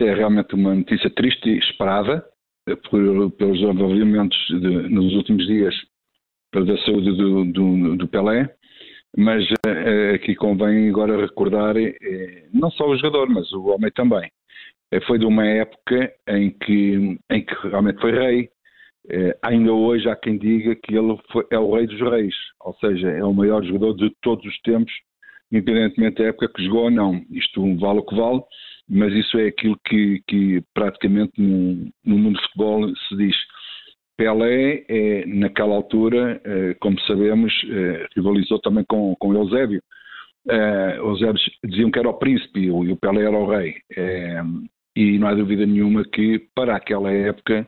é realmente uma notícia triste e esperada eh, por, pelos desenvolvimentos de, nos últimos dias da saúde do, do, do Pelé, mas uh, aqui convém agora recordar uh, não só o jogador, mas o homem também. Uh, foi de uma época em que, em que realmente foi rei. ainda hoje há quem diga que ele foi, é o rei dos reis, ou seja, é o maior jogador de todos os tempos, independentemente da época que jogou ou não. Isto vale o que vale, mas isso é aquilo que, que praticamente no, no mundo do futebol se diz. Pelé, é, naquela altura, é, como sabemos, é, rivalizou também com, com Eusébio. É, Eusébio diziam que era o príncipe e o Pelé era o rei. E não há dúvida nenhuma que, para aquela época,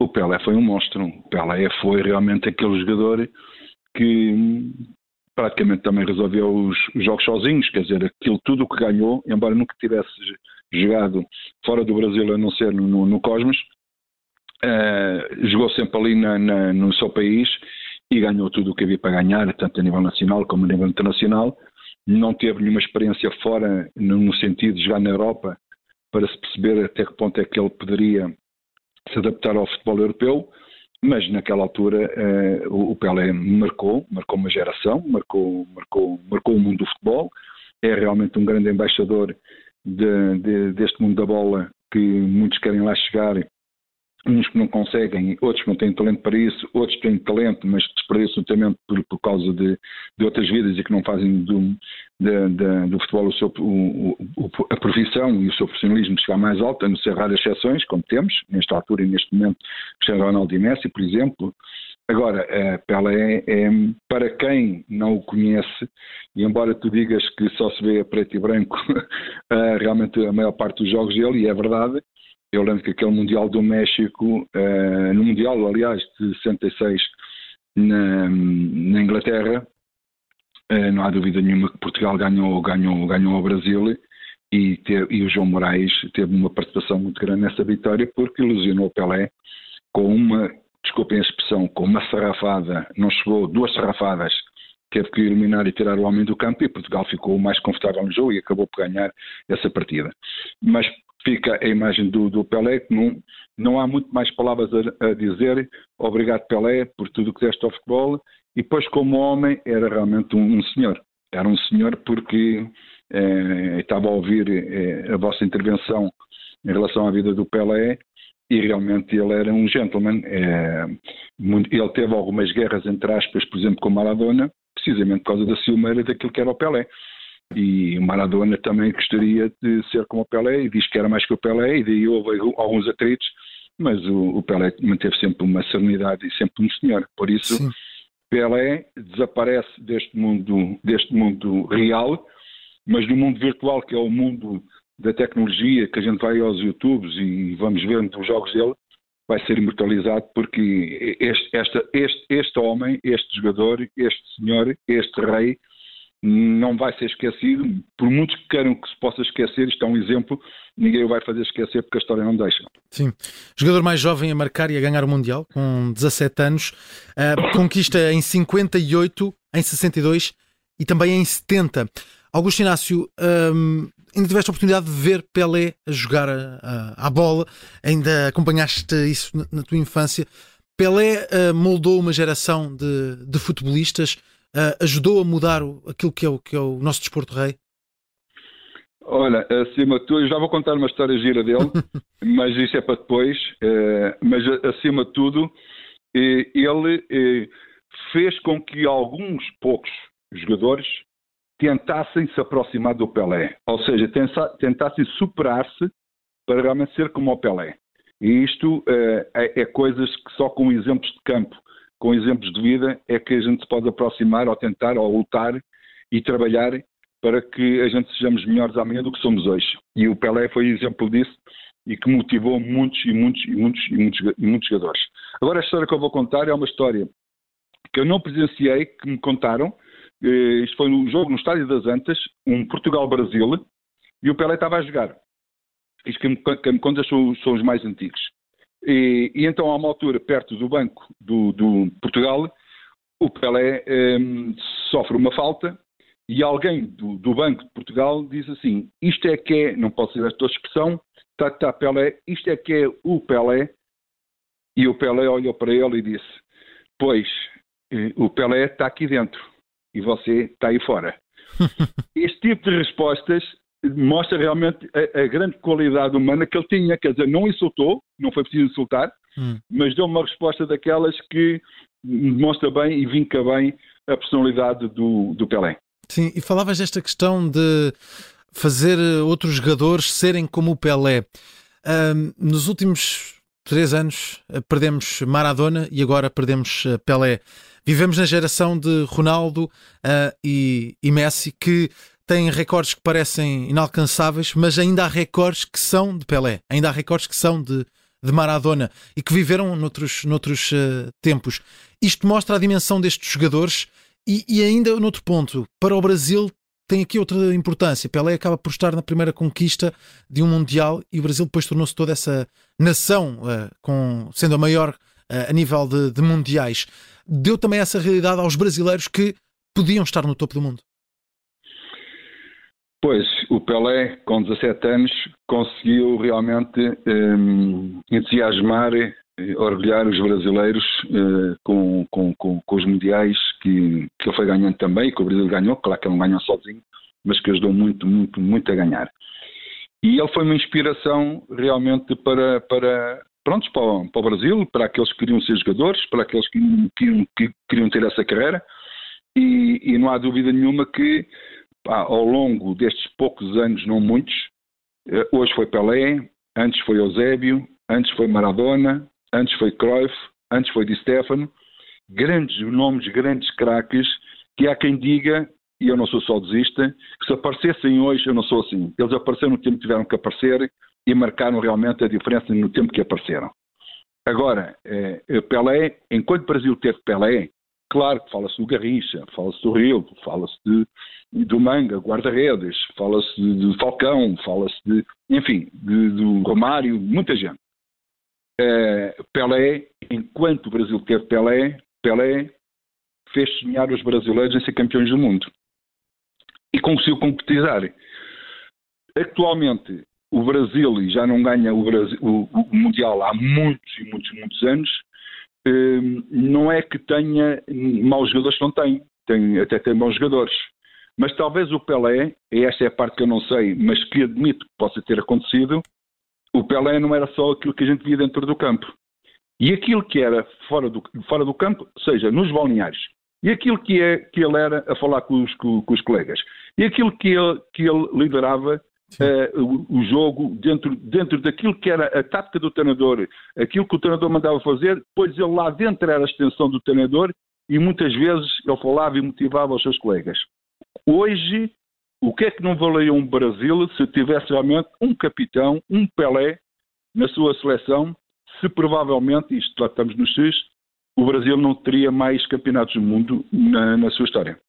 o Pelé foi um monstro. O Pelé foi realmente aquele jogador que praticamente também resolveu os, os jogos sozinhos, quer dizer, aquilo tudo que ganhou, embora nunca tivesse jogado fora do Brasil, a não ser no, no Cosmos, uh, jogou sempre ali na, na, no seu país e ganhou tudo o que havia para ganhar, tanto a nível nacional como a nível internacional. Não teve nenhuma experiência fora, no sentido de jogar na Europa, para se perceber até que ponto é que ele poderia se adaptar ao futebol europeu mas naquela altura uh, o Pelé marcou, marcou uma geração, marcou, marcou, marcou o mundo do futebol, é realmente um grande embaixador de, de, deste mundo da bola que muitos querem lá chegar uns que não conseguem, outros que não têm talento para isso, outros têm talento, mas desperdiçam o talento por, por causa de, de, outras vidas e que não fazem do, de, de, do futebol o seu, o, o, a profissão e o seu profissionalismo chegar mais alto, a não ser raras exceções, como temos, nesta altura e neste momento, Cristiano Ronaldo e Messi, por exemplo. Agora, é, é, para quem não o conhece, e embora tu digas que só se vê a preto e branco realmente a maior parte dos jogos dele, e é verdade, eu lembro que aquele Mundial do México, uh, no Mundial, aliás, de 66 na, na Inglaterra, uh, não há dúvida nenhuma que Portugal ganhou, ganhou, ganhou ao Brasil e, te, e o João Moraes teve uma participação muito grande nessa vitória porque ilusionou Pelé com uma, desculpem a expressão, com uma sarrafada, não chegou, duas sarrafadas, teve que eliminar e tirar o homem do campo e Portugal ficou mais confortável no jogo e acabou por ganhar essa partida. Mas fica a imagem do, do Pelé, que não, não há muito mais palavras a, a dizer. Obrigado, Pelé, por tudo que deste ao futebol. E depois, como homem, era realmente um, um senhor. Era um senhor porque eh, estava a ouvir eh, a vossa intervenção em relação à vida do Pelé e realmente ele era um gentleman. Eh, ele teve algumas guerras, entre aspas, por exemplo, com Maradona, precisamente por causa da ciumeira daquilo que era o Pelé. E Maradona também gostaria de ser como o Pelé e diz que era mais que o Pelé, e daí houve alguns atritos, mas o, o Pelé manteve sempre uma serenidade e sempre um senhor. Por isso, Sim. Pelé desaparece deste mundo, deste mundo real, mas no mundo virtual, que é o mundo da tecnologia, que a gente vai aos YouTubes e vamos ver os jogos dele, vai ser imortalizado porque este, esta, este, este homem, este jogador, este senhor, este rei, não vai ser esquecido, por muitos que queiram que se possa esquecer, isto é um exemplo, ninguém o vai fazer esquecer porque a história não deixa. Sim. Jogador mais jovem a marcar e a ganhar o Mundial, com 17 anos, conquista em 58, em 62 e também em 70. Augusto Inácio, um, ainda tiveste a oportunidade de ver Pelé a jogar a, a, a bola, ainda acompanhaste isso na, na tua infância. Pelé uh, moldou uma geração de, de futebolistas uh, ajudou a mudar o, aquilo que é, o, que é o nosso desporto rei? Olha, acima de tudo, eu já vou contar uma história gira dele, mas isso é para depois. Uh, mas acima de tudo, ele fez com que alguns poucos jogadores tentassem se aproximar do Pelé, ou seja, tentassem superar-se para realmente ser como o Pelé. E isto é, é coisas que só com exemplos de campo com exemplos de vida, é que a gente se pode aproximar ou tentar ou lutar e trabalhar para que a gente sejamos melhores amanhã do que somos hoje. E o Pelé foi exemplo disso e que motivou muitos e muitos e muitos e muitos, e muitos jogadores. Agora a história que eu vou contar é uma história que eu não presenciei, que me contaram. Eh, isto foi um jogo no Estádio das Antas, um Portugal-Brasil, e o Pelé estava a jogar. Isto que me, me conta são, são os mais antigos. E, e, então, a uma altura, perto do banco do, do Portugal, o Pelé um, sofre uma falta e alguém do, do, Banco de Portugal diz assim: Isto é que é, não posso dizer esta expressão, tá, tá, Pelé, isto é que é o Pelé. E o Pelé olhou para ele e disse: Pois, eh, o Pelé está aqui dentro e você está aí fora. este tipo de respostas mostra realmente a, a, grande qualidade humana que ele tinha, quer dizer, não insultou, não foi preciso insultar, hum. mas deu uma resposta daquelas que mostra bem e vinca bem a personalidade do, do Pelé. Sim, e falavas desta questão de fazer outros jogadores serem como o Pelé. Um, nos últimos três anos eh, perdemos Maradona e agora perdemos eh, Pelé. Vivemos na geração de Ronaldo uh, e, e Messi que têm recordes que parecem inalcançáveis, mas ainda há recordes que são de Pelé, ainda há recordes que são de, de Maradona e que viveram noutros, noutros uh, tempos. Isto mostra a dimensão destes jogadores e, e, ainda noutro ponto, para o Brasil tem aqui outra importância. Pelé acaba por estar na primeira conquista de um Mundial e o Brasil depois tornou-se toda essa nação, uh, com, sendo a maior uh, a nível de, de mundiais. Deu também essa realidade aos brasileiros que podiam estar no topo do mundo. Pois, o Pelé, com 17 anos, conseguiu realmente um, entusiasmar, orgulhar os brasileiros uh, com, com, com, com, os mundiais que, que ele foi ganhando também, que o Brasil ganhou, claro que ele não ganhou sozinho, mas que ajudou muito, muito, muito a ganhar. E ele foi uma inspiração realmente para, para, para, o, para o Brasil, para aqueles que queriam ser jogadores, para aqueles que, que, que queriam ter essa carreira, e, e não há dúvida nenhuma que ao longo destes poucos anos, não muitos, eh, hoje foi Pelé, antes foi Eusébio, antes foi Maradona, antes foi Cruyff, antes foi Di Stefano, grandes nomes, grandes craques, que há quem diga, e eu não sou saudosista, que se aparecessem hoje eu não sou assim. Eles apareceram no tempo que tiveram que aparecer e marcaram realmente a diferença no tempo que apareceram. Agora, eh, Pelé, enquanto o Brasil teve Pelé, claro que fala-se do Garrincha, fala-se do Rio, fala-se do Manga, guarda-redes, fala-se de, Falcão, fala-se de, enfim, de, do Romário, muita gente. Uh, Pelé, enquanto o Brasil teve Pelé, Pelé fez sonhar os brasileiros em ser campeões do mundo. E conseguiu concretizar. Atualmente, o Brasil já não ganha o, Brasil, o, o Mundial há muitos e muitos, muitos anos, Hum, não é que tenha maus jogadores, não tem. tem até tem bons jogadores. Mas talvez o Pelé, e esta é a parte que eu não sei, mas que admito que possa ter acontecido, o Pelé não era só aquilo que a gente via dentro do campo. E aquilo que era fora do, fora do campo, seja nos balneários, e aquilo que, é, que ele era a falar com os, com, com os colegas, e aquilo que ele, que ele liderava uh, o, o, jogo dentro, dentro daquilo que era a tática do treinador, aquilo que o treinador mandava fazer, pois ele lá dentro era a extensão do treinador e muitas vezes ele falava e motivava os seus colegas. Hoje, o que é que não valeria um Brasil se tivesse realmente um capitão, um Pelé, na sua seleção, se provavelmente, isto lá estamos nos X, o Brasil não teria mais campeonatos do mundo na, na sua história.